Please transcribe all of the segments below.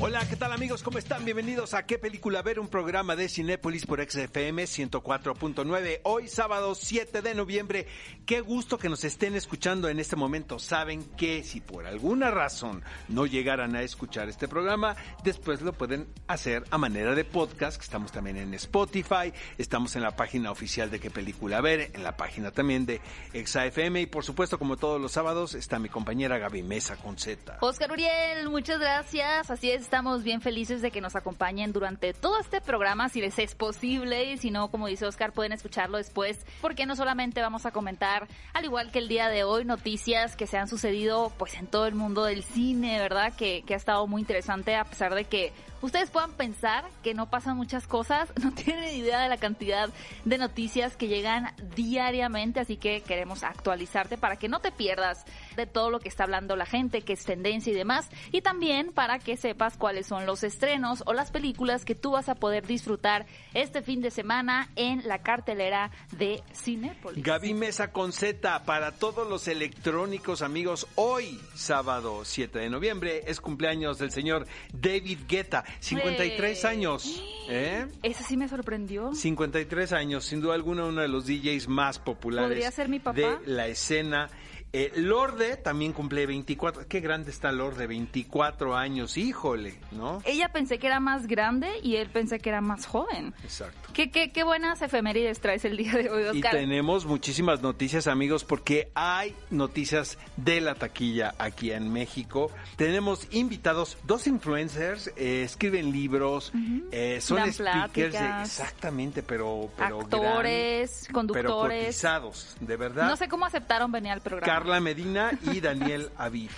Hola, ¿qué tal amigos? ¿Cómo están? Bienvenidos a ¿Qué película ver? Un programa de Cinépolis por XFM 104.9. Hoy sábado 7 de noviembre. Qué gusto que nos estén escuchando en este momento. Saben que si por alguna razón no llegaran a escuchar este programa, después lo pueden hacer a manera de podcast, estamos también en Spotify, estamos en la página oficial de ¿Qué película ver? En la página también de XFM y por supuesto, como todos los sábados, está mi compañera Gaby Mesa con Z. Oscar Uriel, muchas gracias. Así es, estamos bien felices de que nos acompañen durante todo este programa, si les es posible, y si no, como dice Oscar, pueden escucharlo después, porque no solamente vamos a comentar, al igual que el día de hoy, noticias que se han sucedido pues en todo el mundo del cine, ¿verdad? Que, que ha estado muy interesante, a pesar de que ustedes puedan pensar que no pasan muchas cosas, no tienen idea de la cantidad de noticias que llegan diariamente, así que queremos actualizarte para que no te pierdas de todo lo que está hablando la gente, que es tendencia y demás, y también para que sepas cuáles son los estrenos o las películas que tú vas a poder disfrutar este fin de semana en la cartelera de Cinépolis. Gaby Mesa con Z para todos los electrónicos amigos. Hoy, sábado 7 de noviembre, es cumpleaños del señor David Guetta, 53 Güey. años. ¿Eh? Ese sí me sorprendió. 53 años, sin duda alguna uno de los DJs más populares ¿Podría ser mi papá? de la escena. Eh, Lorde también cumple 24. Qué grande está Lorde, 24 años, híjole, ¿no? Ella pensé que era más grande y él pensé que era más joven. Exacto. ¿Qué, qué, qué buenas efemérides traes el día de hoy, Y Oscar? tenemos muchísimas noticias, amigos, porque hay noticias de la taquilla aquí en México. Tenemos invitados, dos influencers, eh, escriben libros, eh, son Dan speakers, de- exactamente, pero, pero Actores, gran- conductores. pero cotizados, de verdad. No sé cómo aceptaron venir al programa. Carla Medina y Daniel Aviv.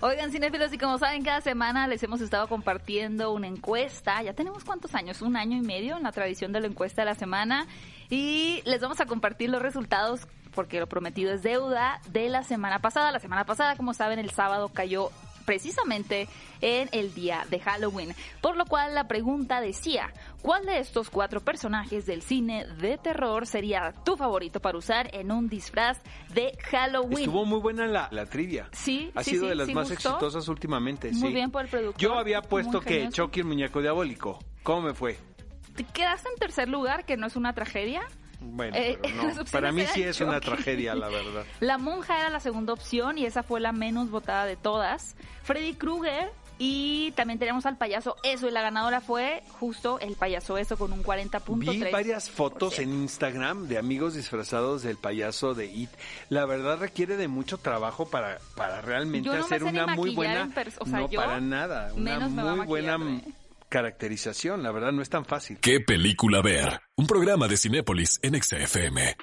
Oigan, cinéfilos, y como saben, cada semana les hemos estado compartiendo una encuesta. Ya tenemos cuántos años, un año y medio en la tradición de la encuesta de la semana. Y les vamos a compartir los resultados, porque lo prometido es deuda, de la semana pasada. La semana pasada, como saben, el sábado cayó precisamente en el día de Halloween. Por lo cual la pregunta decía, ¿cuál de estos cuatro personajes del cine de terror sería tu favorito para usar en un disfraz de Halloween? Estuvo muy buena la, la trivia. Sí, Ha sí, sido sí, de las sí más gustó. exitosas últimamente. Muy bien por el productor. Yo había puesto que. Chucky el muñeco diabólico. ¿Cómo me fue? Te quedaste en tercer lugar, que no es una tragedia. Bueno, Eh, pero no. Para mí sí es una tragedia, la verdad. La monja era la segunda opción y esa fue la menos votada de todas. Freddy Krueger y también tenemos al payaso Eso y la ganadora fue justo el payaso Eso con un 40.3. Vi varias fotos en Instagram de amigos disfrazados del payaso de It. La verdad requiere de mucho trabajo para, para realmente Yo no me hacer ni una muy buena... o sea, no, yo para nada. Una menos me muy buena maquillarme. caracterización. La verdad no es tan fácil. ¿Qué película ver? Un programa de Cinépolis en XFM.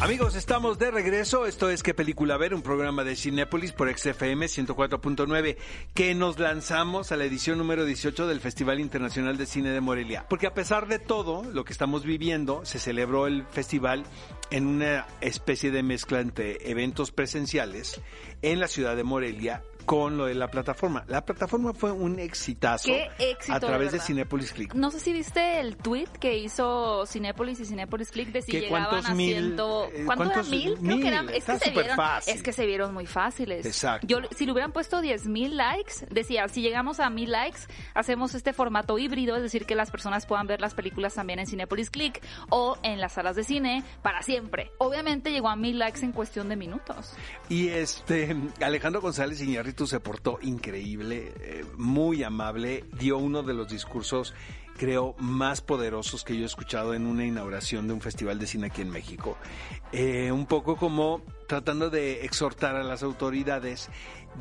Amigos, estamos de regreso. Esto es ¿Qué película ver? Un programa de Cinépolis por XFM 104.9 que nos lanzamos a la edición número 18 del Festival Internacional de Cine de Morelia. Porque a pesar de todo lo que estamos viviendo, se celebró el festival en una especie de mezcla entre eventos presenciales en la ciudad de Morelia con lo de la plataforma. La plataforma fue un exitazo Qué éxito, a través de, verdad. Cinépolis Click. No sé si viste el tweet que hizo Cinépolis y Cinépolis Click de si ¿Qué, llegaban cuántos a mil, ciento... eh, ¿Cuánto era cuántos mil? Creo mil? que eran... Es que, se vieron, fácil. es que se vieron muy fáciles. Exacto. Yo, si le hubieran puesto 10 mil likes, decía, si llegamos a mil likes, hacemos este formato híbrido, es decir, que las personas puedan ver las películas también en Cinépolis Click o en las salas de cine para siempre. Obviamente llegó a mil likes en cuestión de minutos. Y este Alejandro González Iñárritu se portó increíble, eh, muy amable, dio uno de los discursos creo más poderosos que yo he escuchado en una inauguración de un festival de cine aquí en México. Eh, un poco como tratando de exhortar a las autoridades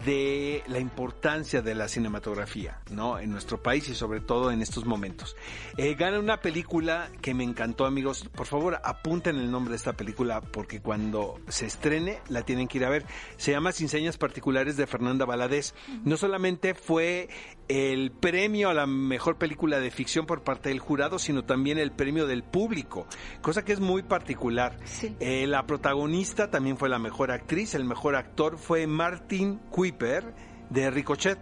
de la importancia de la cinematografía, ¿no? En nuestro país y sobre todo en estos momentos. Eh, gana una película que me encantó, amigos. Por favor, apunten el nombre de esta película porque cuando se estrene la tienen que ir a ver. Se llama Sin Señas Particulares de Fernanda Valadez. No solamente fue el premio a la mejor película de ficción por parte del jurado, sino también el premio del público, cosa que es muy particular. Sí. Eh, la protagonista también fue la mejor actriz, el mejor actor fue Martin Kuiper de Ricochet.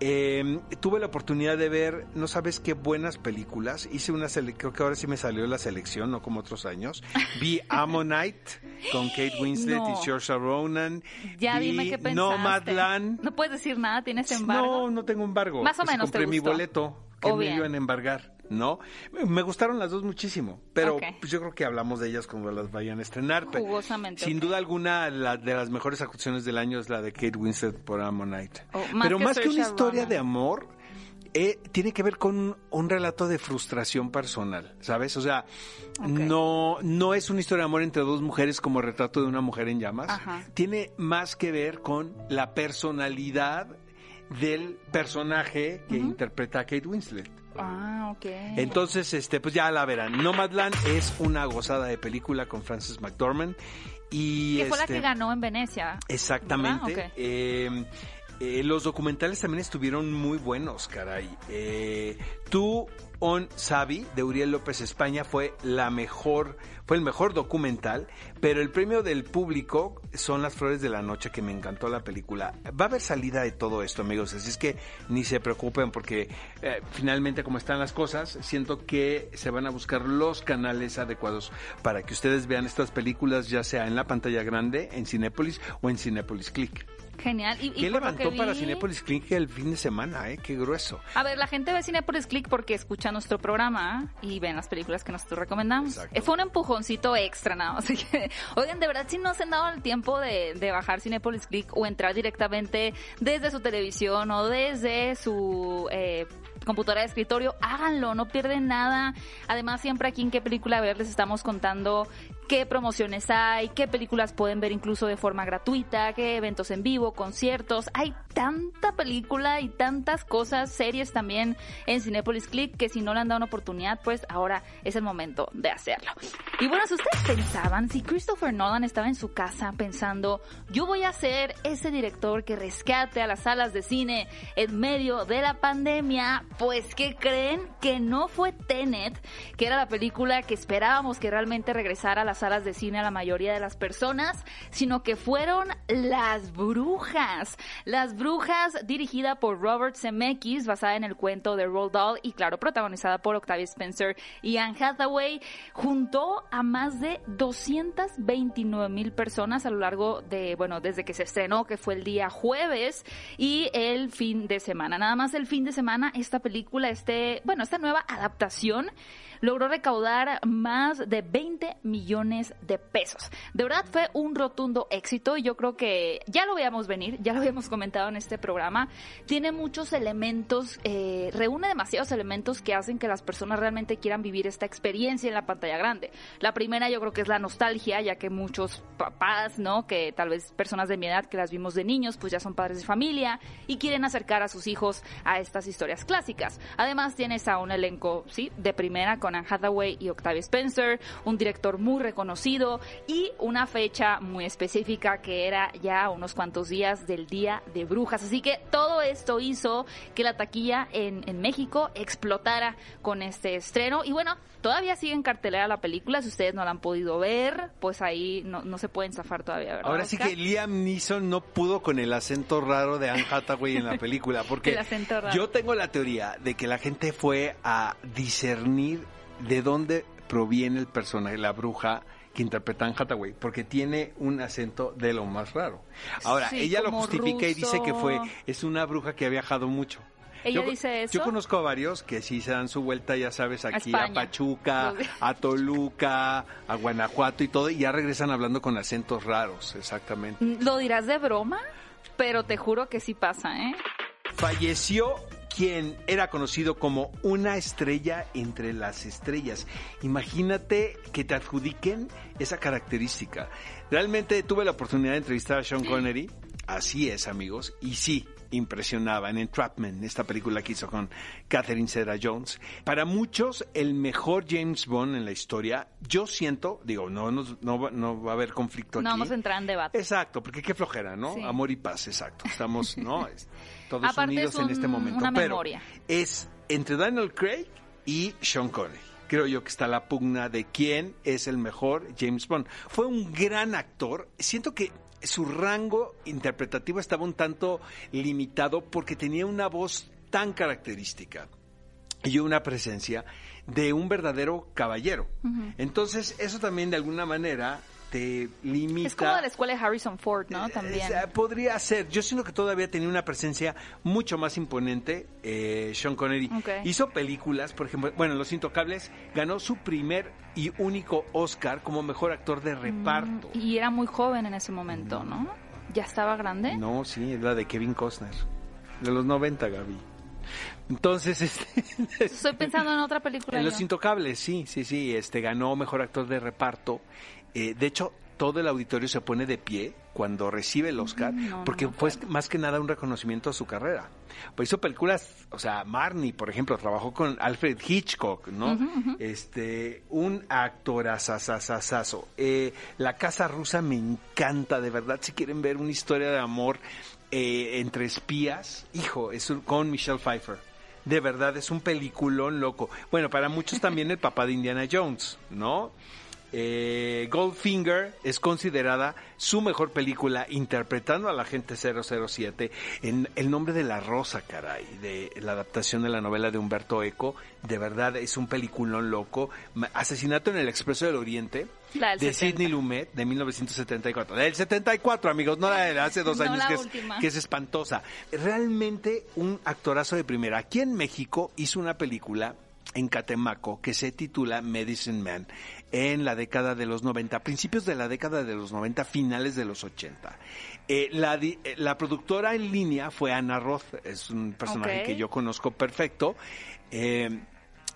Eh, tuve la oportunidad de ver, no sabes qué buenas películas. Hice una creo que ahora sí me salió la selección, no como otros años. Vi Ammonite con Kate Winslet No. y Saoirse Ronan. Ya Vi dime qué pensaste. Nomadland. No puedes decir nada, tienes embargo. No, no tengo embargo. Más o Pues menos compré te mi gustó. boleto que Oh, me iban a embargar, ¿no? Me gustaron las dos muchísimo, pero pues yo creo que hablamos de ellas cuando las vayan a estrenar. Jugosamente, Sin duda alguna, la de las mejores actuaciones del año es la de Kate Winslet por Ammonite. Oh, más pero que más que una historia Ronan. de amor, eh, tiene que ver con un, relato de frustración personal, ¿sabes? O sea, no, no es una historia de amor entre dos mujeres como retrato de una mujer en llamas. Ajá. Tiene más que ver con la personalidad del personaje que interpreta a Kate Winslet. Ah, ok. Entonces, este, pues ya la verán. Nomadland es una gozada de película con Frances McDormand y que fue la este, que ganó en Venecia. Exactamente. Eh, eh, los documentales también estuvieron muy buenos, caray. Eh, Tú on Sabi de Uriel López España fue la mejor, fue el mejor documental, pero el premio del público son Las Flores de la Noche, que me encantó la película. Va a haber salida de todo esto, amigos, así es que ni se preocupen porque eh, finalmente como están las cosas, siento que se van a buscar los canales adecuados para que ustedes vean estas películas, ya sea en la pantalla grande, en Cinépolis o en Cinépolis Click. Genial. Y, ¿Qué levantó para vi- Cinépolis Click el fin de semana, eh? Qué grueso. A ver, la gente ve Cinepolis Click porque escucha nuestro programa y ven las películas que nosotros recomendamos. Exacto. Eh, Fue un empujoncito extra, nada más. Así que, oigan, de verdad, si no se han dado el tiempo de, de bajar Cinepolis Click o entrar directamente desde su televisión o desde su eh, computadora de escritorio, háganlo, no pierden nada. Además, siempre aquí en qué película ver les estamos contando qué promociones hay, qué películas pueden ver incluso de forma gratuita, qué eventos en vivo, conciertos. Hay tanta película y tantas cosas, series también en Cinepolis Click que si no le han dado una oportunidad, pues ahora es el momento de hacerlo. Y bueno, si ustedes pensaban, si Christopher Nolan estaba en su casa pensando, yo voy a ser ese director que rescate a las salas de cine en medio de la pandemia, pues ¿qué creen? Que no fue Tenet, que era la película que esperábamos que realmente regresara a las salas de cine a la mayoría de las personas, sino que fueron Las Brujas. Las Brujas, dirigida por Robert Zemeckis, basada en el cuento de Roald Dahl y claro, protagonizada por Octavia Spencer y Anne Hathaway, juntó a más de 229 mil personas a lo largo de, bueno, desde que se estrenó, que fue el día jueves, y el fin de semana. Nada más el fin de semana, esta película, este, bueno, esta nueva adaptación logró recaudar más de 20 millones de pesos. De verdad fue un rotundo éxito y yo creo que ya lo veíamos venir, ya lo habíamos comentado en este programa. Tiene muchos elementos, eh, reúne demasiados elementos que hacen que las personas realmente quieran vivir esta experiencia en la pantalla grande. La primera yo creo que es la nostalgia, ya que muchos papás, ¿no? Que tal vez personas de mi edad que las vimos de niños, pues ya son padres de familia y quieren acercar a sus hijos a estas historias clásicas. Además tienes a un elenco, sí, de primera con Anne Hathaway y Octavia Spencer, un director muy reconocido y una fecha muy específica que era ya unos cuantos días del Día de Brujas. Así que todo esto hizo que la taquilla en, en México explotara con este estreno. Y bueno, todavía sigue en cartelera la película. Si ustedes no la han podido ver, pues ahí no, no se pueden zafar todavía, ¿verdad? Ahora sí que Liam Neeson no pudo con el acento raro de Anne Hathaway en la película, porque El acento raro. yo tengo la teoría de que la gente fue a discernir de dónde proviene el personaje, la bruja que interpreta Anne Hathaway, porque tiene un acento de lo más raro. Ahora, Sí, ella lo justifica y dice que fue, es una bruja que ha viajado mucho. ¿Ella Yo- dice eso? Yo conozco a varios que sí se dan su vuelta, ya sabes, aquí a, España. Pachuca, a Toluca, a Guanajuato y todo, y ya regresan hablando con acentos raros, exactamente. Lo dirás de broma, pero te juro que sí pasa, ¿eh? Falleció quien era conocido como una estrella entre las estrellas. Imagínate que te adjudiquen esa característica. Realmente tuve la oportunidad de entrevistar a Sean Connery. Así es, amigos. Y sí, impresionaba en Entrapment, esta película que hizo con Catherine Zeta Jones. Para muchos, el mejor James Bond en la historia. Yo siento, digo, no, nos- no, va- no va a haber conflicto No aquí. vamos a entrar en debate. Exacto, porque qué flojera, ¿no? Sí. Amor y paz, exacto. Estamos, ¿no? Es- Todos Aparte unidos es en este momento. una Pero memoria. es entre Daniel Craig y Sean Connery. Creo yo que está la pugna de quién es el mejor James Bond. Fue un gran actor. Siento que su rango interpretativo estaba un tanto limitado porque tenía una voz tan característica y una presencia de un verdadero caballero. Entonces, eso también de alguna manera te limita. Es como de la escuela de Harrison Ford, ¿no? Eh, También. eh, podría ser. Yo siento que todavía tenía una presencia mucho más imponente. eh, Sean Connery hizo películas, por ejemplo, bueno, Los Intocables ganó su primer y único Oscar como mejor actor de reparto. Y era muy joven en ese momento, ¿no? ¿Ya estaba grande? No, sí, es la de Kevin Costner. De los 90, Gaby. Entonces, este, Estoy pensando en otra película. En yo. Los Intocables, sí, sí, sí, este ganó mejor actor de reparto. Eh, de hecho, todo el auditorio se pone de pie cuando recibe el Oscar, no, porque fue más que nada un reconocimiento a su carrera. Pues hizo películas, o sea, Marnie, por ejemplo, trabajó con Alfred Hitchcock, ¿no? Este, un actorazazazazazo. Eh, La Casa Rusa me encanta, de verdad, si quieren ver una historia de amor eh, entre espías, hijo, es un- con Michelle Pfeiffer. De verdad, es un peliculón loco. Bueno, para muchos también el papá de Indiana Jones, ¿no? Eh, Goldfinger es considerada su mejor película interpretando a la gente 007 en El nombre de la rosa, caray, de la adaptación de la novela de Humberto Eco. De verdad es un peliculón loco. Asesinato en el Expreso del Oriente de 70. Sidney Lumet de 1974. Del 74, amigos, no la de hace dos No años que es, que es espantosa. Realmente un actorazo de primera. Aquí en México hizo una película en Catemaco que se titula Medicine Man en la década de los 90, principios de la década de los 90, finales de los 80. Eh, la, eh, la productora en línea fue Ana Roth, es un personaje que yo conozco perfecto. Eh,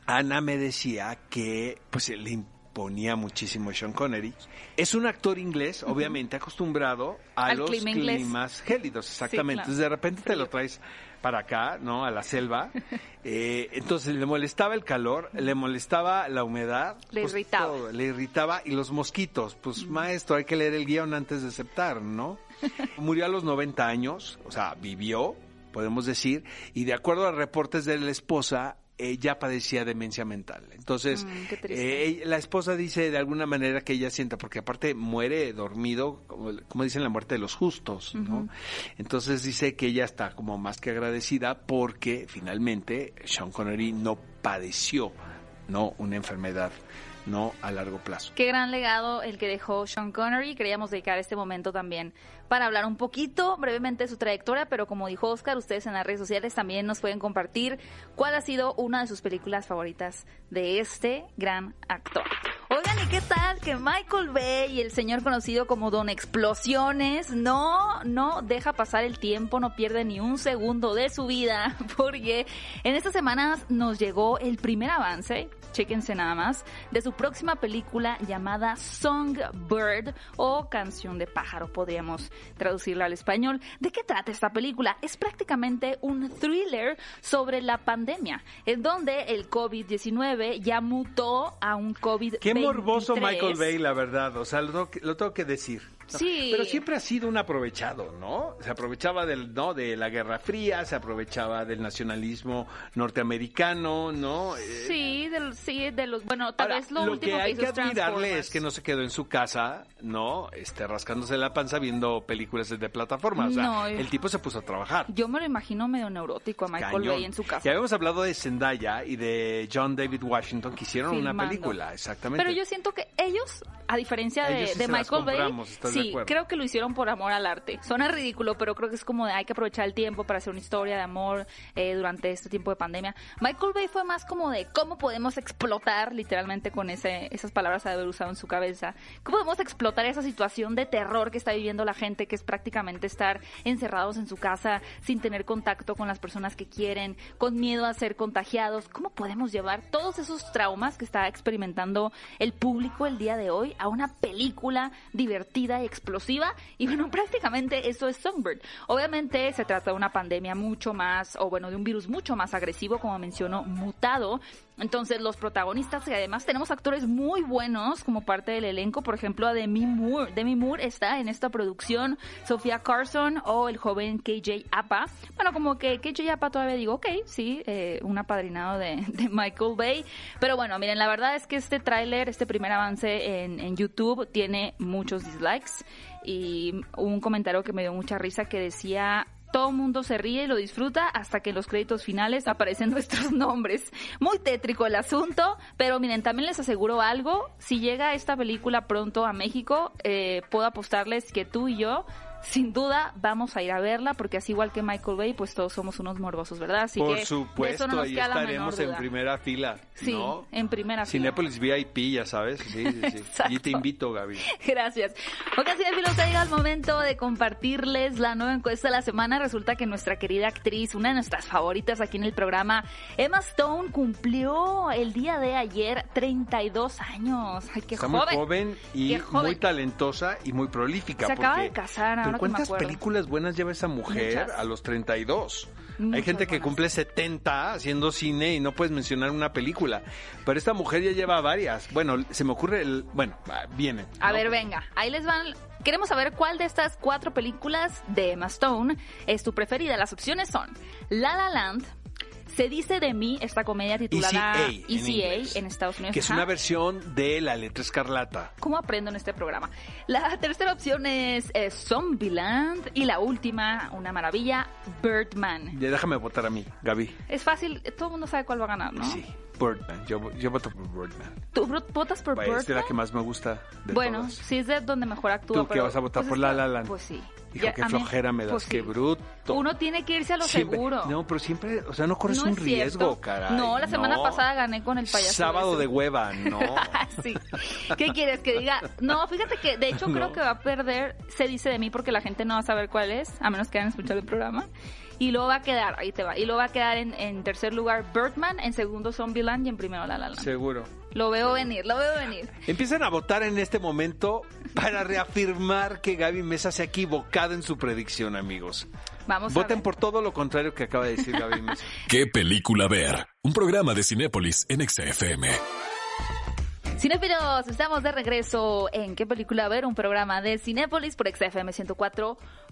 Ana me decía que pues le imponía muchísimo Sean Connery. Es un actor inglés, obviamente acostumbrado a Al los clima climas gélidos, exactamente. claro. Entonces de repente te lo traes para acá, ¿no? A la selva. Eh, entonces le molestaba el calor, le molestaba la humedad. Le pues, irritaba. todo, le irritaba y los mosquitos. Pues maestro, hay que leer el guion antes de aceptar, ¿no? Murió a los 90 años, o sea, vivió, podemos decir, y de acuerdo a reportes de la esposa, ya padecía demencia mental. Entonces, Mm, eh, la esposa dice de alguna manera que ella sienta, porque aparte muere dormido, como, como dicen la muerte de los justos, ¿no? Entonces dice que ella está como más que agradecida porque finalmente Sean Connery no padeció, ¿no? Una enfermedad, no a largo plazo. Qué gran legado el que dejó Sean Connery. Queríamos dedicar este momento también para hablar un poquito brevemente de su trayectoria, pero como dijo Oscar, ustedes en las redes sociales también nos pueden compartir cuál ha sido una de sus películas favoritas de este gran actor. Oigan, ¿y qué tal que Michael Bay, el señor conocido como Don Explosiones, no, no deja pasar el tiempo, no pierde ni un segundo de su vida, porque en estas semanas nos llegó el primer avance, chéquense nada más, de su próxima película llamada Songbird o Canción de Pájaro, podríamos traducirla al español. ¿De qué trata esta película? Es prácticamente un thriller sobre la pandemia, en donde el COVID-19 ya mutó a un COVID-23. Qué morboso Michael Bay, la verdad, o sea, lo lo tengo que decir. Sí. Pero siempre ha sido un aprovechado, ¿no? Se aprovechaba del, ¿no? de la Guerra Fría, se aprovechaba del nacionalismo norteamericano, ¿no? Eh, Sí, de, los- sí, de los, bueno, tal Ahora, vez lo, lo último que hay hizo que admirarle es que no se quedó en su casa, ¿no? Este, rascándose la panza viendo películas de plataforma. O sea, No, el tipo se puso a trabajar. Yo me lo imagino medio neurótico a Michael Cañón. Bay en su casa. Ya habíamos hablado de Zendaya y de John David Washington que hicieron una Filmando. película, exactamente. Pero yo siento que ellos, a diferencia de, Ellos sí de Michael Bay, compramos, ¿estás de sí, creo que lo hicieron por amor al arte. Suena ridículo, pero creo que es como de hay que aprovechar el tiempo para hacer una historia de amor eh, durante este tiempo de pandemia. Michael Bay fue más como de cómo podemos explotar, literalmente con ese, esas palabras de haber usado en su cabeza, cómo podemos explotar esa situación de terror que está viviendo la gente, que es prácticamente estar encerrados en su casa sin tener contacto con las personas que quieren, con miedo a ser contagiados. ¿Cómo podemos llevar todos esos traumas que está experimentando el público el día de hoy a una película divertida explosiva? Y bueno, prácticamente eso es Songbird. Obviamente se trata de una pandemia mucho más, o bueno, de un virus mucho más agresivo, como mencionó, mutado. Entonces los protagonistas, y además tenemos actores muy buenos como parte del elenco, por ejemplo a Demi Moore. Demi Moore está en esta producción, Sofía Carson o el joven KJ Apa. Bueno, como que KJ Apa todavía digo, ok, sí, eh, un apadrinado de, Michael Bay. Pero bueno, miren, la verdad es que este tráiler, este primer avance en YouTube tiene muchos dislikes. y un comentario que me dio mucha risa que decía todo el mundo se ríe y lo disfruta hasta que en los créditos finales aparecen nuestros nombres. Muy tétrico el asunto, pero miren, también les aseguro algo, si llega esta película pronto a México, eh, puedo apostarles que tú y yo sin duda vamos a ir a verla porque así igual que Michael Bay, pues todos somos unos morbosos, ¿verdad? Así Por que supuesto, no ahí estaremos en primera fila. Sí, ¿no? en primera fila. Cinépolis VIP, ya sabes. Sí, sí, sí. Y te invito, Gaby. Gracias. Ok, cinefilos, ha llegado el momento de compartirles la nueva encuesta de la semana. Resulta que nuestra querida actriz, una de nuestras favoritas aquí en el programa, Emma Stone, cumplió el día de ayer 32 años. Ay, qué Está joven. muy joven y joven. muy talentosa y muy prolífica. Se acaba de casar, que me ¿cuántas películas buenas lleva esa mujer Muchas. a los 32? Hay gente que buenas. cumple 70 haciendo cine y no puedes mencionar una película. Pero esta mujer ya lleva varias. Bueno, se me ocurre el... Bueno, viene. A ¿no? ver, venga, ahí les van. Queremos saber cuál de estas cuatro películas de Emma Stone es tu preferida. Las opciones son La La Land, Se dice de mí, esta comedia titulada ECA, en ECA inglés. en Estados Unidos. Que es ajá. una versión de La Letra Escarlata. ¿Cómo aprendo en este programa? La tercera opción es eh, Zombieland y la última, una maravilla, Birdman. Ya déjame votar a mí, Gaby. Es fácil, todo el mundo sabe cuál va a ganar, ¿no? Sí, Birdman. Yo, yo voto por Birdman. ¿Tú vo- votas por Birdman? Es de la que más me gusta de bueno, todas. sí es de donde mejor actúa. ¿Tú qué pero, vas a votar pues por La La Land? Pues sí. Hijo, Ya, qué mí- flojera me das, pues qué sí. bruto. Uno tiene que irse a lo Siempre- seguro. No, pero siempre, o sea, no corres No un riesgo, caray. No, la semana no. pasada gané con el payaso. Sábado de hueva, no. sí. ¿Qué quieres que diga? No, fíjate que de hecho creo que va a perder Se dice de mí porque la gente no va a saber cuál es, a menos que hayan escuchado el programa. Y luego va a quedar, ahí te va, y luego va a quedar en, en tercer lugar Birdman, en segundo Zombieland y en primero La La Land. Seguro. Lo veo venir, lo veo venir. Empiezan a votar en este momento para reafirmar que Gaby Mesa se ha equivocado en su predicción, amigos. Vamos a Voten ver. por todo lo contrario que acaba de decir Gaby Mesa. ¿Qué película ver? Un programa de Cinépolis en XFM. Cinéfilos, estamos de regreso en ¿Qué película ver? Un programa de Cinépolis por XFM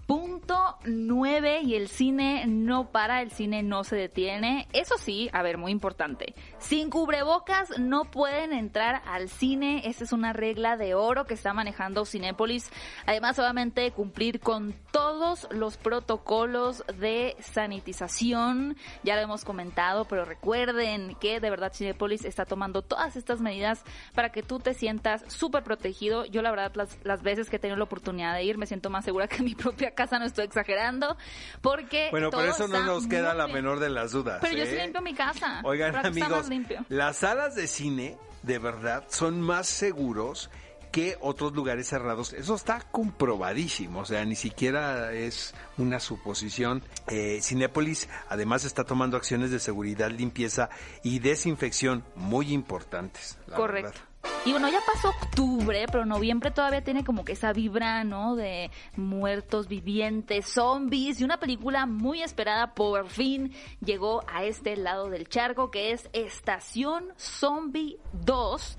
104.9 y el cine no para, el cine no se detiene. Eso sí, a ver, muy importante. Sin cubrebocas no pueden entrar al cine. Esa es una regla de oro que está manejando Cinépolis. Además, obviamente, cumplir con todos los protocolos de sanitización. Ya lo hemos comentado, pero recuerden que de verdad Cinépolis está tomando todas estas medidas para que tú te sientas súper protegido. Yo la verdad las, las veces que he tenido la oportunidad de ir me siento más segura que mi propia casa, no estoy exagerando, porque Bueno, todo pero eso no nos queda la menor de las dudas. Pero yo sí ¿eh? limpio mi casa. Oigan, amigos, las salas de cine, de verdad, son más seguros que otros lugares cerrados. Eso está comprobadísimo, o sea, ni siquiera es una suposición. Eh, Cinépolis además está tomando acciones de seguridad, limpieza y desinfección muy importantes. la Correcto. verdad. Y bueno, ya pasó octubre, pero noviembre todavía tiene como que esa vibra, ¿no? De muertos vivientes, zombies y una película muy esperada por fin llegó a este lado del charco que es Estación Zombie 2.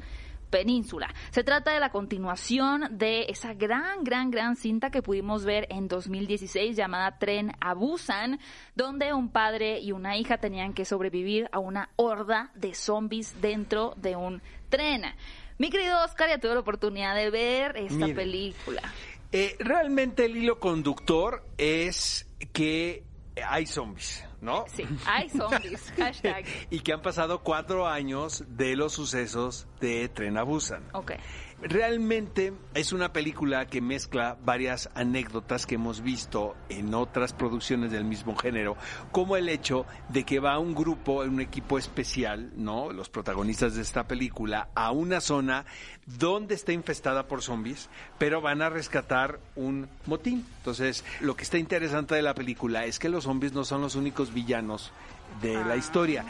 Península. Se trata de la continuación de esa gran, gran, gran cinta que pudimos ver en 2016 llamada Tren a Busan, donde un padre y una hija tenían que sobrevivir a una horda de zombies dentro de un tren. Mi querido Oscar, ya tuve la oportunidad de ver esta película. Eh, realmente el hilo conductor es que hay zombies, ¿no? Sí, hay zombies. Hashtag. y que han pasado cuatro años de los sucesos de Tren a Busan. Ok. Realmente es una película que mezcla varias anécdotas que hemos visto en otras producciones del mismo género, como el hecho de que va un grupo, un equipo especial, ¿no? Los protagonistas de esta película, a una zona donde está infestada por zombies, pero van a rescatar un motín. Entonces, lo que está interesante de la película es que los zombies no son los únicos villanos de la historia.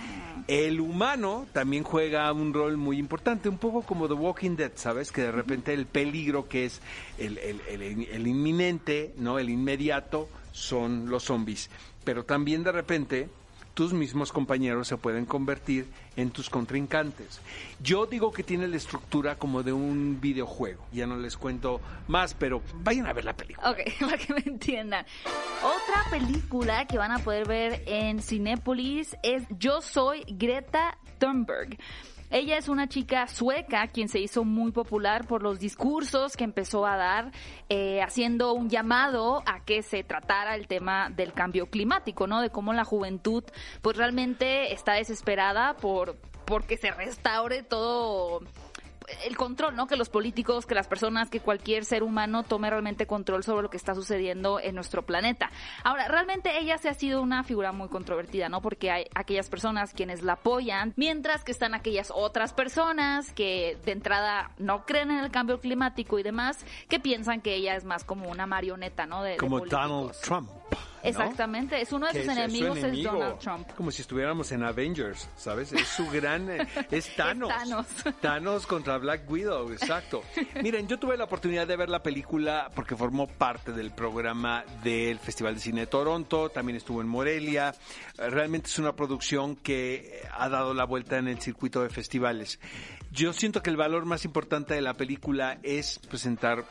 El humano también juega un rol muy importante, un poco como The Walking Dead, ¿sabes? Que de repente el peligro que es el, el- el- el inminente, ¿no? El inmediato son los zombies. Pero también de repente tus mismos compañeros se pueden convertir en tus contrincantes. Yo digo que tiene la estructura como de un videojuego. Ya no les cuento más, pero vayan a ver la película. Ok, para que me entiendan. Otra película que van a poder ver en Cinépolis es Yo soy Greta Thunberg. Ella es una chica sueca quien se hizo muy popular por los discursos que empezó a dar, eh, haciendo un llamado a que se tratara el tema del cambio climático, ¿no? De cómo la juventud, pues realmente está desesperada por porque se restaure todo el control, ¿no? Que los políticos, que las personas, que cualquier ser humano tome realmente control sobre lo que está sucediendo en nuestro planeta. Ahora, realmente ella se ha sido una figura muy controvertida, ¿no? Porque hay aquellas personas quienes la apoyan, mientras que están aquellas otras personas que de entrada no creen en el cambio climático y demás, que piensan que ella es más como una marioneta, ¿no? De, como Donald Trump. Exactamente, es uno de sus enemigos, es, Donald Trump. Como si estuviéramos en Avengers, ¿sabes? Es su gran... Eh, es Thanos. Thanos. Thanos contra Black Widow, exacto. Miren, yo tuve la oportunidad de ver la película porque formó parte del programa del Festival de Cine de Toronto, también estuvo en Morelia. Realmente es una producción que ha dado la vuelta en el circuito de festivales. Yo siento que el valor más importante de la película es presentar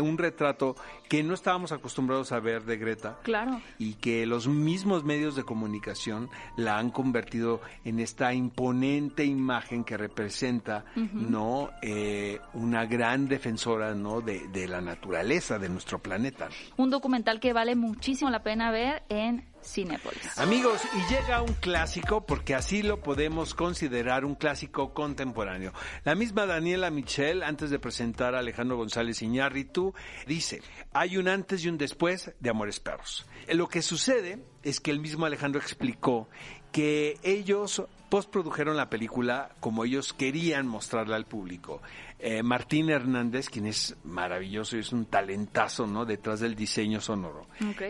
un retrato que no estábamos acostumbrados a ver de Greta. Claro. Y que los mismos medios de comunicación la han convertido en esta imponente imagen que representa, ¿no? Eh, una gran defensora, ¿no? De, de la naturaleza de nuestro planeta. Un documental que vale muchísimo la pena ver en Cinepolis. Amigos, y llega un clásico porque así lo podemos considerar un clásico contemporáneo. La misma Daniela Michel, antes de presentar a Alejandro González Iñárritu, dice, hay un antes y un después de Amores Perros. Lo que sucede es que el mismo Alejandro explicó que ellos postprodujeron la película como ellos querían mostrarla al público. Eh, Martín Hernández, quien es maravilloso y es un talentazo ¿no? detrás del diseño sonoro,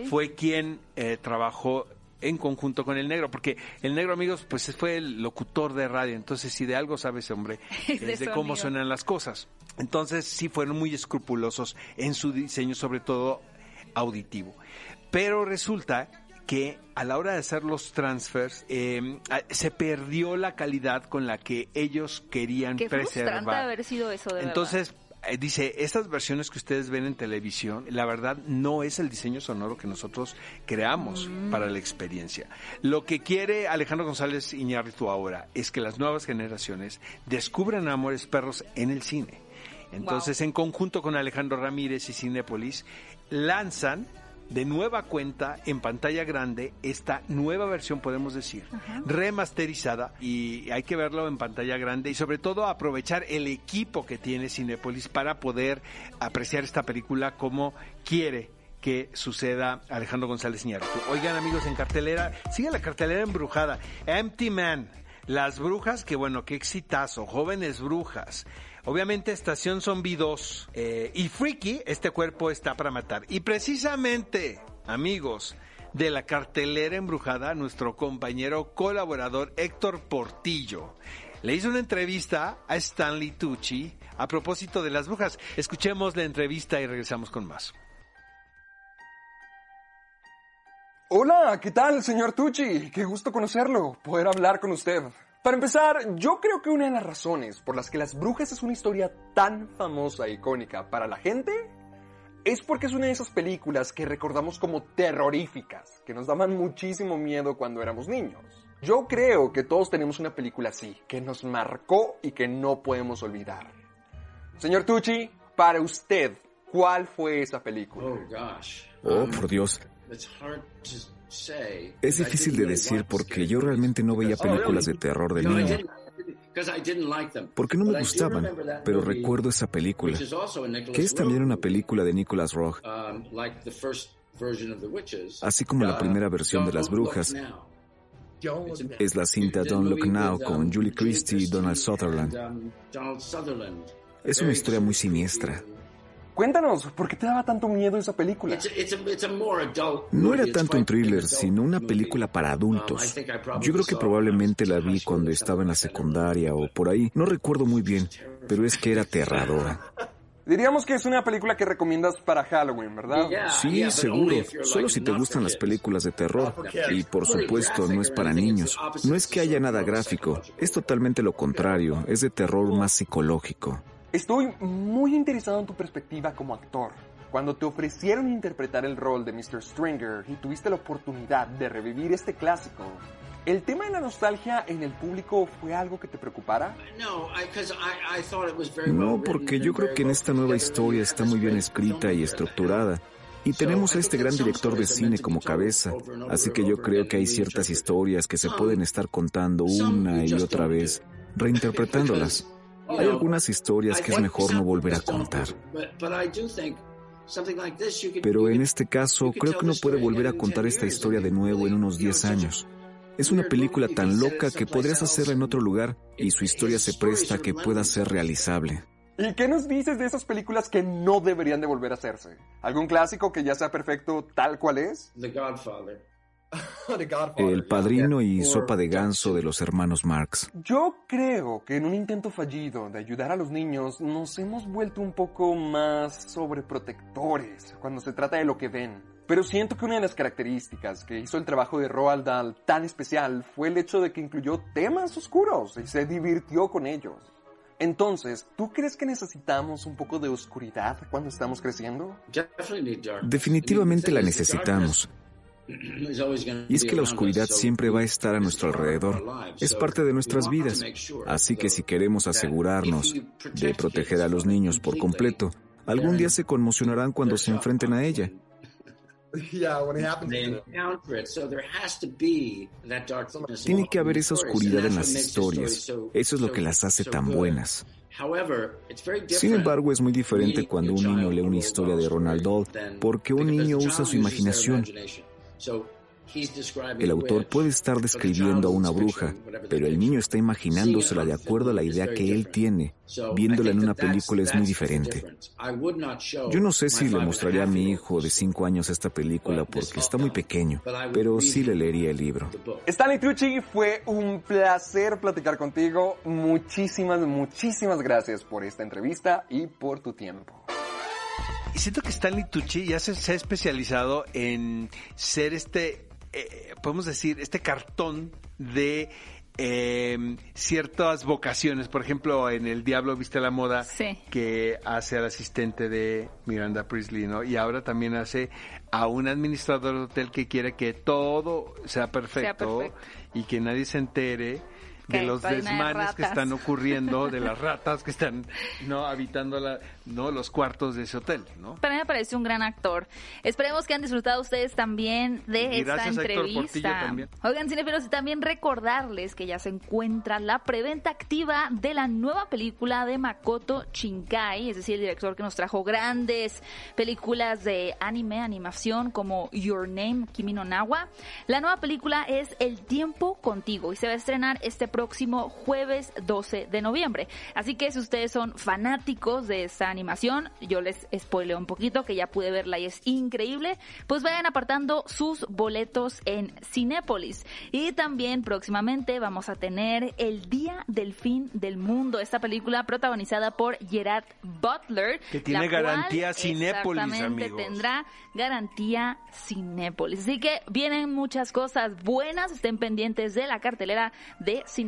fue quien eh, trabajó en conjunto con el negro, porque el negro, amigos, pues fue el locutor de radio, entonces si de algo sabe ese hombre, es, de, cómo suenan las cosas. Entonces sí fueron muy escrupulosos en su diseño, sobre todo auditivo. Pero resulta que a la hora de hacer los transfers em, se perdió la calidad con la que ellos querían Qué preservar. haber sido eso de Entonces, eh, dice, estas versiones que ustedes ven en televisión, la verdad no es el diseño sonoro que nosotros creamos mm. para la experiencia. Lo que quiere Alejandro González Iñárritu ahora es que las nuevas generaciones descubran Amores Perros en el cine. Entonces, en conjunto con Alejandro Ramírez y Cinepolis, lanzan de nueva cuenta en pantalla grande esta nueva versión, podemos decir, remasterizada y hay que verlo en pantalla grande y sobre todo aprovechar el equipo que tiene Cinepolis para poder apreciar esta película como quiere que suceda Alejandro González Iñárritu. Oigan amigos, en cartelera, sigue la cartelera embrujada, Empty Man, Las Brujas, que bueno, qué exitazo, Jóvenes Brujas, Obviamente Estación Zombie 2 eh, y Freaky, este cuerpo está para matar. Y precisamente, amigos, de la cartelera embrujada, nuestro compañero colaborador Héctor Portillo le hizo una entrevista a Stanley Tucci a propósito de las brujas. Escuchemos la entrevista y regresamos con más. Hola, ¿qué tal, señor Tucci? Qué gusto conocerlo, poder hablar con usted. Para empezar, yo creo que una de las razones por las que Las Brujas es una historia tan famosa e icónica para la gente es porque es una de esas películas que recordamos como terroríficas, que nos daban muchísimo miedo cuando éramos niños. Yo creo que todos tenemos una película así, que nos marcó y que no podemos olvidar. Señor Tucci, para usted, ¿cuál fue esa película? Oh, gosh. Oh, por Dios. Es difícil de decir porque yo realmente no veía películas de terror de niño. Porque no me gustaban, pero recuerdo esa película, que es también una película de Nicholas Rock, así como la primera versión de Las Brujas. Es la cinta Don't Look Now con Julie Christie y Donald Sutherland. Es una historia muy siniestra. Cuéntanos, ¿por qué te daba tanto miedo esa película? No era tanto un thriller, sino una película para adultos. Yo creo que probablemente la vi cuando estaba en la secundaria o por ahí. No recuerdo muy bien, pero es que era aterradora. Diríamos que es una película que recomiendas para Halloween, ¿verdad? Sí, seguro. Solo si te gustan las películas de terror. Y por supuesto, no es para niños. No es que haya nada gráfico. Es totalmente lo contrario. Es de terror más psicológico. Estoy muy interesado en tu perspectiva como actor. Cuando te ofrecieron interpretar el rol de Mr. Stringer y tuviste la oportunidad de revivir este clásico, ¿El tema de la nostalgia en el público fue algo que te preocupara? No, porque yo creo que en esta nueva historia está muy bien escrita y estructurada. Y tenemos a este gran director de cine como cabeza, así que yo creo que hay ciertas historias que se pueden estar contando una y otra vez, reinterpretándolas. Hay algunas historias que es mejor no volver a contar. Pero en este caso, creo que no puede volver a contar esta historia de nuevo en unos 10 años. Es una película tan loca que podrías hacerla en otro lugar y su historia se presta a que pueda ser realizable. ¿Y qué nos dices de esas películas que no deberían de volver a hacerse? ¿Algún clásico que ya sea perfecto tal cual es? The Godfather. El padrino y sopa de ganso de los hermanos Marx. Yo creo que en un intento fallido de ayudar a los niños nos hemos vuelto un poco más sobreprotectores cuando se trata de lo que ven. Pero siento que una de las características que hizo el trabajo de Roald Dahl tan especial fue el hecho de que incluyó temas oscuros y se divirtió con ellos. Entonces, ¿tú crees que necesitamos un poco de oscuridad cuando estamos creciendo? Definitivamente la necesitamos. Y es que la oscuridad siempre va a estar a nuestro alrededor. Es parte de nuestras vidas. Así que si queremos asegurarnos de proteger a los niños por completo, algún día se conmocionarán cuando se enfrenten a ella. Tiene que haber esa oscuridad en las historias. Eso es lo que las hace tan buenas. Sin embargo, es muy diferente cuando un niño lee una historia de Ronald Dahl, porque un niño usa su imaginación. El autor puede estar describiendo a una bruja, pero el niño está imaginándosela de acuerdo a la idea que él tiene. Viéndola en una película es muy diferente. Yo no sé si le mostraría a mi hijo de 5 años esta película porque está muy pequeño, pero sí le leería el libro. Stanley Tucci, fue un placer platicar contigo. Muchísimas, muchísimas gracias por esta entrevista y por tu tiempo. Siento que Stanley Tucci ya se, ha especializado en ser este, eh, podemos decir, este cartón de em, ciertas vocaciones. Por ejemplo, en El Diablo Viste la Moda, que hace al asistente de Miranda Priestley, ¿no? Y ahora también hace a un administrador de hotel que quiere que todo sea perfecto. y que nadie se entere de los desmanes que están ocurriendo, de las ratas que están no habitando la, no los cuartos de ese hotel, ¿no? Para mí me parece un gran actor. Esperemos que han disfrutado ustedes también de esta entrevista. Oigan, cinefilos, y también recordarles que ya se encuentra la preventa activa de la nueva película de Makoto Shinkai, es decir, el director que nos trajo grandes películas de anime, animación como Your Name, Kimi no Nawa. La nueva película es El tiempo contigo y se va a estrenar este próximo jueves 12 de noviembre. Así que si ustedes son fanáticos de esta animación, yo les spoileo un poquito que ya pude verla y es increíble, pues vayan apartando sus boletos en Cinépolis. Y también próximamente vamos a tener El Día del Fin del Mundo, esta película protagonizada por Gerard Butler. Que tiene garantía Cinépolis, Exactamente, tendrá garantía Cinépolis. Así que vienen muchas cosas buenas, estén pendientes de la cartelera de Cinépolis.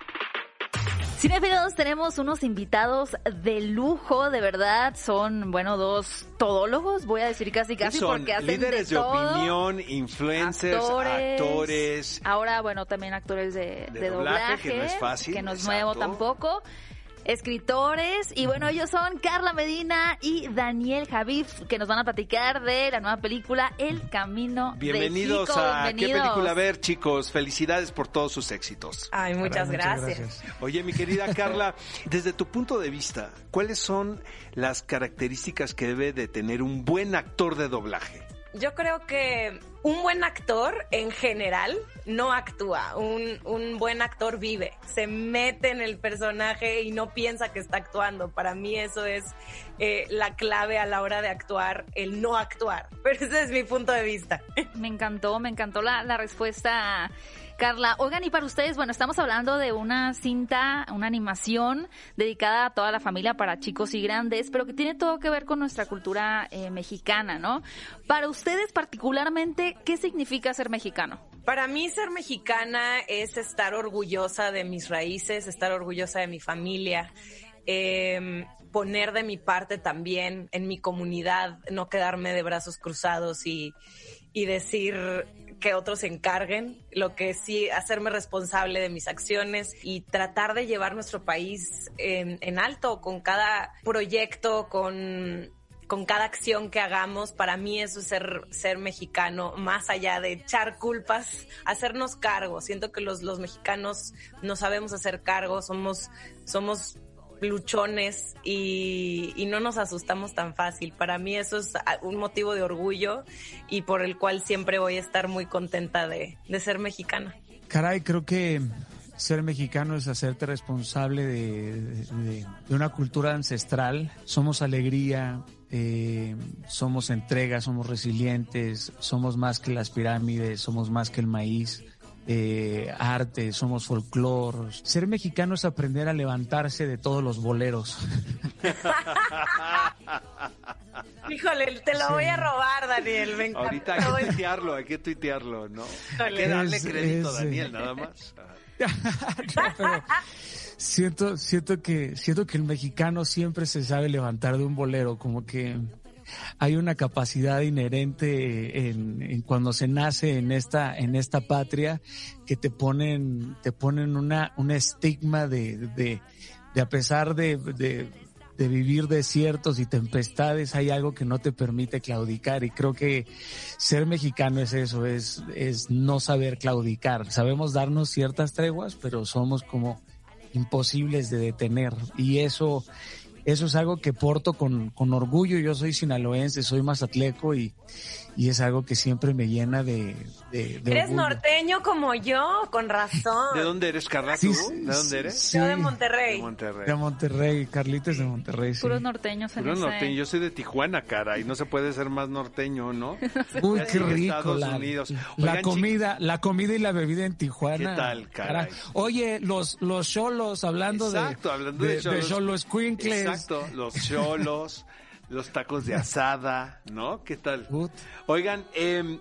Cinefilos, tenemos unos invitados de lujo, de verdad. Son, bueno, dos todólogos, voy a decir casi casi, porque hacen líderes de, opinión, influencers, actores, Ahora, bueno, también actores de, doblaje, que no es fácil. Que no es nuevo tampoco escritores. Y bueno, ellos son Carla Medina y Daniel Javif, que nos van a platicar de la nueva película El Camino Bienvenidos de Chico. a ¿Qué película ver, chicos? Felicidades por todos sus éxitos. Ay, muchas, gracias. Oye, mi querida Carla, desde tu punto de vista, ¿cuáles son las características que debe de tener un buen actor de doblaje? Yo creo que un buen actor en general no actúa. Un, un, buen actor vive, se mete en el personaje y no piensa que está actuando. Para mí eso es eh, la clave a la hora de actuar, el no actuar. Pero ese es mi punto de vista. Me encantó, me encantó la, la respuesta Carla. Oigan, y para ustedes, bueno, estamos hablando de una cinta, una animación dedicada a toda la familia para chicos y grandes, pero que tiene todo que ver con nuestra cultura eh, mexicana, ¿no? Para ustedes particularmente, ¿qué significa ser mexicano? Para mí ser mexicana es estar orgullosa de mis raíces, estar orgullosa de mi familia, eh, poner de mi parte también en mi comunidad, no quedarme de brazos cruzados y, y decir que otros se encarguen, lo que sí, hacerme responsable de mis acciones y tratar de llevar nuestro país en, alto con cada proyecto, con con cada acción que hagamos, para mí eso es ser, ser mexicano, más allá de echar culpas, hacernos cargo. Siento que los, los mexicanos no sabemos hacer cargo, somos, somos luchones y, no nos asustamos tan fácil. Para mí eso es un motivo de orgullo y por el cual siempre voy a estar muy contenta de, ser mexicana. Caray, creo que ser mexicano es hacerte responsable de una cultura ancestral. Somos alegría, eh, somos entrega, somos resilientes, somos más que las pirámides, somos más que el maíz. Eh, arte, somos folclore. Ser mexicano es aprender a levantarse de todos los boleros. Híjole, te lo sí. voy a robar, Daniel. Me Ahorita hay que tuitearlo, hay que tuitearlo, ¿no? Hay que darle es, crédito a Daniel, nada más. no, pero siento, siento que, siento que el mexicano siempre se sabe levantar de un bolero, como que hay una capacidad inherente en, en, cuando se nace en esta en esta patria que te ponen te ponen una un estigma de, de, de a pesar de, de, de vivir desiertos y tempestades hay algo que no te permite claudicar. Y creo que ser mexicano es eso es es no saber claudicar. Sabemos darnos ciertas treguas pero somos como imposibles de detener. Y eso eso es algo que porto con, con orgullo. Yo soy sinaloense, soy mazatleco y, y es algo que siempre me llena de, de, de Eres orgullo. norteño como yo, con razón. ¿De dónde eres, Carla? Sí, ¿Tú? sí, ¿De dónde eres? sí. Yo de Monterrey. De Monterrey. De Monterrey, Carlitos de Monterrey. Sí. Puros norteños en Puro ese- norteño. Yo soy de Tijuana, cara, y no se puede ser más norteño, ¿no? Uy, qué rico. Estados La, Unidos. la comida, la comida y la bebida en Tijuana. ¿Qué tal, caray? Oye, los, los cholos, hablando Exacto, de, hablando de cholos. cholos quincles. Exacto, los cholos, los tacos de asada, ¿no? ¿Qué tal? Oigan, eh,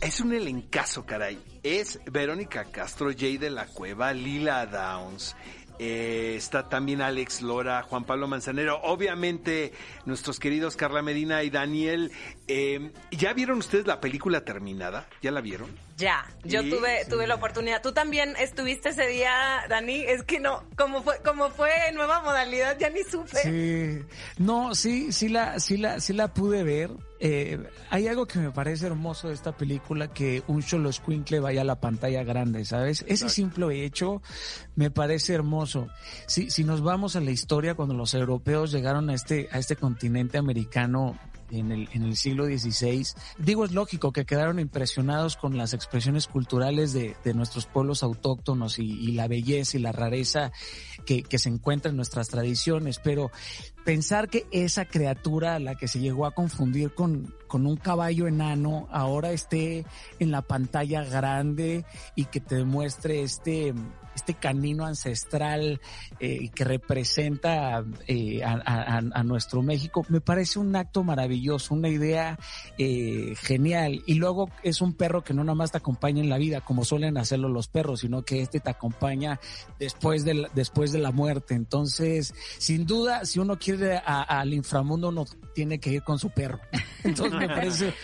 es un elencazo, caray. Es Verónica Castro, Jay de la Cueva, Lila Downs. Eh, está también Alex Lora, Juan Pablo Manzanero, obviamente nuestros queridos Carla Medina y Daniel. Eh, ¿Ya vieron ustedes la película terminada? ¿Ya la vieron? Ya, yo Sí, tuve, sí. tuve la oportunidad. Tú también estuviste ese día, Dani. Es que no, como fue, como fue nueva modalidad, ya ni supe. Sí, no, sí, sí la, sí la, sí la pude ver. Eh, hay algo que me parece hermoso de esta película, que un solo escuincle vaya a la pantalla grande, ¿sabes? Ese simple hecho me parece hermoso. Si, si nos vamos a la historia, cuando los europeos llegaron a este, a este continente americano, en el, en el siglo XVI. Digo, es lógico que quedaron impresionados con las expresiones culturales de, de nuestros pueblos autóctonos y, y, la belleza y la rareza que, se encuentra en nuestras tradiciones, pero pensar que esa criatura la que se llegó a confundir con, con un caballo enano ahora esté en la pantalla grande y que te demuestre este este canino ancestral eh, que representa eh, a, nuestro México, me parece un acto maravilloso, una idea eh, genial. Y luego es un perro que no nada más te acompaña en la vida, como suelen hacerlo los perros, sino que este te acompaña después de la, después de la muerte. Entonces, sin duda, si uno quiere al inframundo, uno tiene que ir con su perro. Entonces, me parece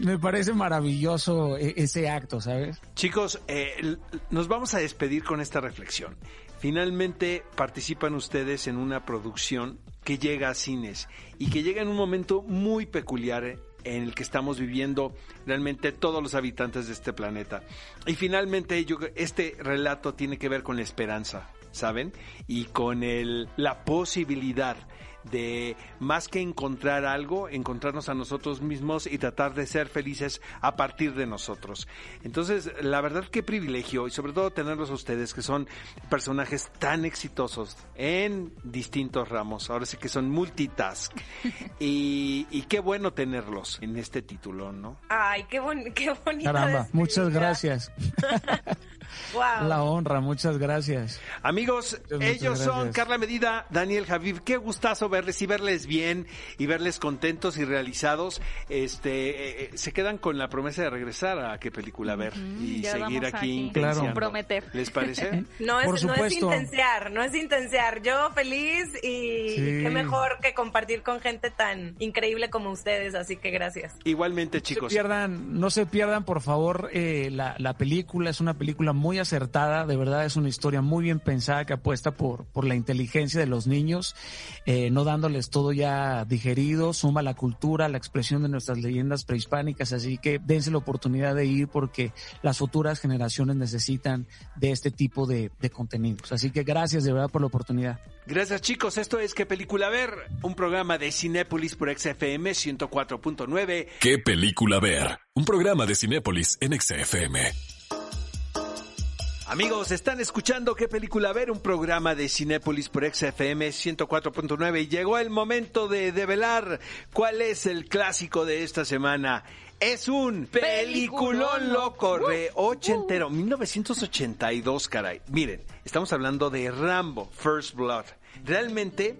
me parece maravilloso ese acto, ¿sabes? Chicos, eh, nos vamos a despedir con esta reflexión. Finalmente participan ustedes en una producción que llega a cines y que llega en un momento muy peculiar en el que estamos viviendo realmente todos los habitantes de este planeta. Y finalmente yo, este relato tiene que ver con la esperanza, ¿saben? Y con el, la posibilidad de más que encontrar algo, encontrarnos a nosotros mismos y tratar de ser felices a partir de nosotros. Entonces, la verdad qué privilegio y sobre todo tenerlos a ustedes que son personajes tan exitosos en distintos ramos, ahora sí que son multitask y, y qué bueno tenerlos en este título, ¿no? Ay, qué, bon qué bonita. Caramba, muchas gracias. la honra. Muchas gracias. Amigos, ellos son Carla Medida, Daniel Javiv. Qué gustazo verles y verles bien y verles contentos y realizados. Este, eh, eh, se quedan con la promesa de regresar a qué película ver y seguir aquí, Claro. Prometer. ¿Les parece? no, es, no es intensear, no es intensear. Yo feliz y qué mejor que compartir con gente tan increíble como ustedes. Así que gracias. Igualmente, chicos. No se pierdan, no se pierdan por favor, eh, la, la película. Es una película muy acertada. De verdad, es una historia muy bien pensada que apuesta por, por la inteligencia de los niños, eh, no dándoles todo ya digerido. Suma la cultura, la expresión de nuestras leyendas prehispánicas. Así que dense la oportunidad de ir porque las futuras generaciones necesitan de este tipo de, de contenidos. Así que gracias de verdad por la oportunidad. Gracias chicos, esto es ¿Qué película ver? Un programa de Cinépolis por XFM 104.9. ¿Qué película ver? Un programa de Cinépolis en XFM. Amigos, están escuchando ¿Qué película ver? Un programa de Cinépolis por XFM 104.9 y llegó el momento de develar cuál es el clásico de esta semana. Es un peliculón loco, re ochentero, 1982, caray. Miren, estamos hablando de Rambo, First Blood. Realmente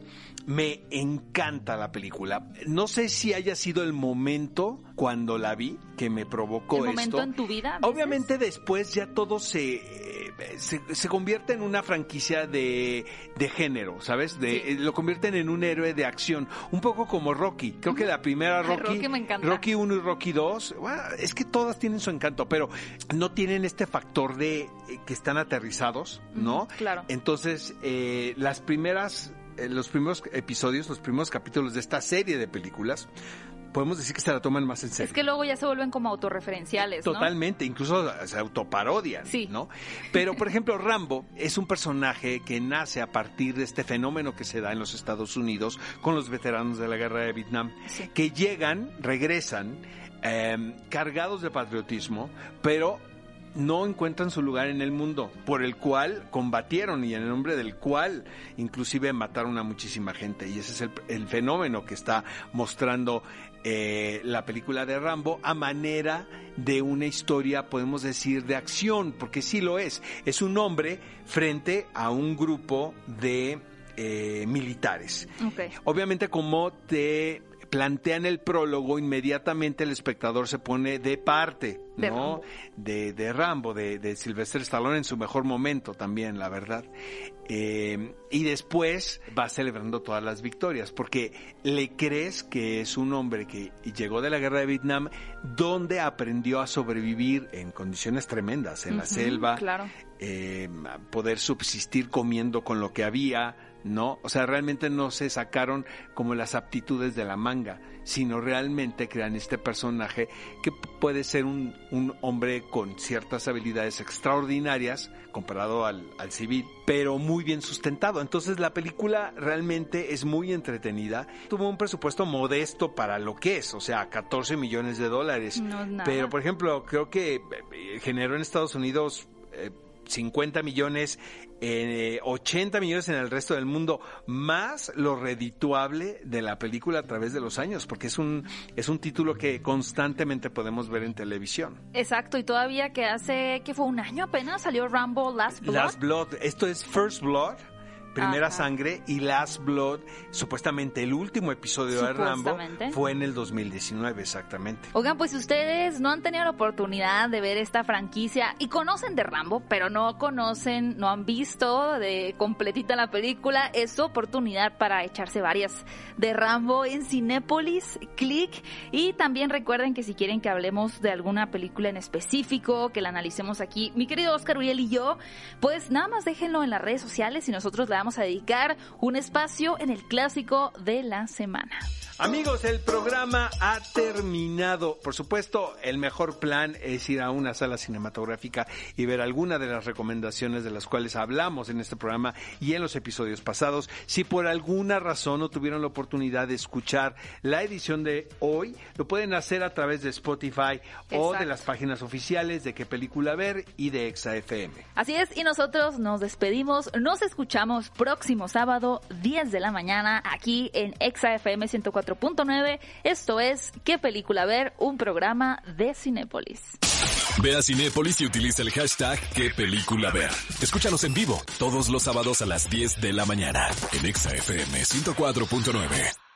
me encanta la película. No sé si haya sido el momento cuando la vi que me provocó ¿El momento en tu vida? Obviamente después ya todo se se, convierte en una franquicia de, de género, ¿sabes? De, eh, Lo convierten en un héroe de acción, un poco como Rocky. Creo que la primera Rocky, Rocky, 1 y Rocky 2, es que todas tienen su encanto, pero no tienen este factor de eh, que están aterrizados, ¿no? claro. Entonces, eh, las primeras los primeros episodios, los primeros capítulos de esta serie de películas podemos decir que se la toman más en serio. Es que luego ya se vuelven como autorreferenciales, Totalmente, incluso se autoparodian, sí. ¿no? Pero, por ejemplo, Rambo es un personaje que nace a partir de este fenómeno que se da en los Estados Unidos con los veteranos de la guerra de Vietnam, que llegan, regresan, em, cargados de patriotismo, pero no encuentran su lugar en el mundo, por el cual combatieron y en el nombre del cual inclusive mataron a muchísima gente. Y ese es el, el fenómeno que está mostrando eh, la película de Rambo a manera de una historia, podemos decir, de acción, porque sí lo es. Es un hombre frente a un grupo de eh, militares. Obviamente como te plantean el prólogo, inmediatamente el espectador se pone de parte, ¿no? De, de Rambo, de, de Sylvester Stallone en su mejor momento también, la verdad. Eh, y después va celebrando todas las victorias, porque le crees que es un hombre que llegó de la guerra de Vietnam, donde aprendió a sobrevivir en condiciones tremendas, en la selva, claro. eh, poder subsistir comiendo con lo que había, ¿no? O sea, realmente no se sacaron como las aptitudes de la manga, sino realmente crean este personaje que puede ser un, un hombre con ciertas habilidades extraordinarias comparado al, al, civil, pero muy bien sustentado. Entonces la película realmente es muy entretenida. Tuvo un presupuesto modesto para lo que es, o sea, 14 millones de dólares. pero, por ejemplo, creo que eh, generó en Estados Unidos... Eh, 50 millones, eh, 80 millones en el resto del mundo, más lo redituable de la película a través de los años, porque es un, es un título que constantemente podemos ver en televisión. Exacto, y todavía que hace, que fue un año apenas, salió Rambo Last Blood. Last Blood, esto es First Blood. Primera Sangre y Last Blood, supuestamente el último episodio de Rambo, fue en el 2019 exactamente. Oigan, pues ustedes no han tenido la oportunidad de ver esta franquicia y conocen de Rambo, pero no conocen, no han visto de completita la película, es su oportunidad para echarse varias de Rambo en Cinépolis, click y también recuerden que si quieren que hablemos de alguna película en específico, que la analicemos aquí, mi querido Oscar Uriel y yo, pues nada más déjenlo en las redes sociales y nosotros la vamos a dedicar un espacio en el clásico de la semana. Amigos, el programa ha terminado. Por supuesto, el mejor plan es ir a una sala cinematográfica y ver alguna de las recomendaciones de las cuales hablamos en este programa y en los episodios pasados. Si por alguna razón no tuvieron la oportunidad de escuchar la edición de hoy, lo pueden hacer a través de Spotify o de las páginas oficiales de qué película ver y de ExaFM. Así es, y nosotros nos despedimos, nos escuchamos próximo sábado 10 de la mañana aquí en ExaFM 104 nueve Esto es ¿Qué película ver? Un programa de Cinépolis. Ve a Cinépolis y utiliza el hashtag qué película ver. Escúchanos en vivo todos los sábados a las 10 de la mañana en ExaFM 104.9.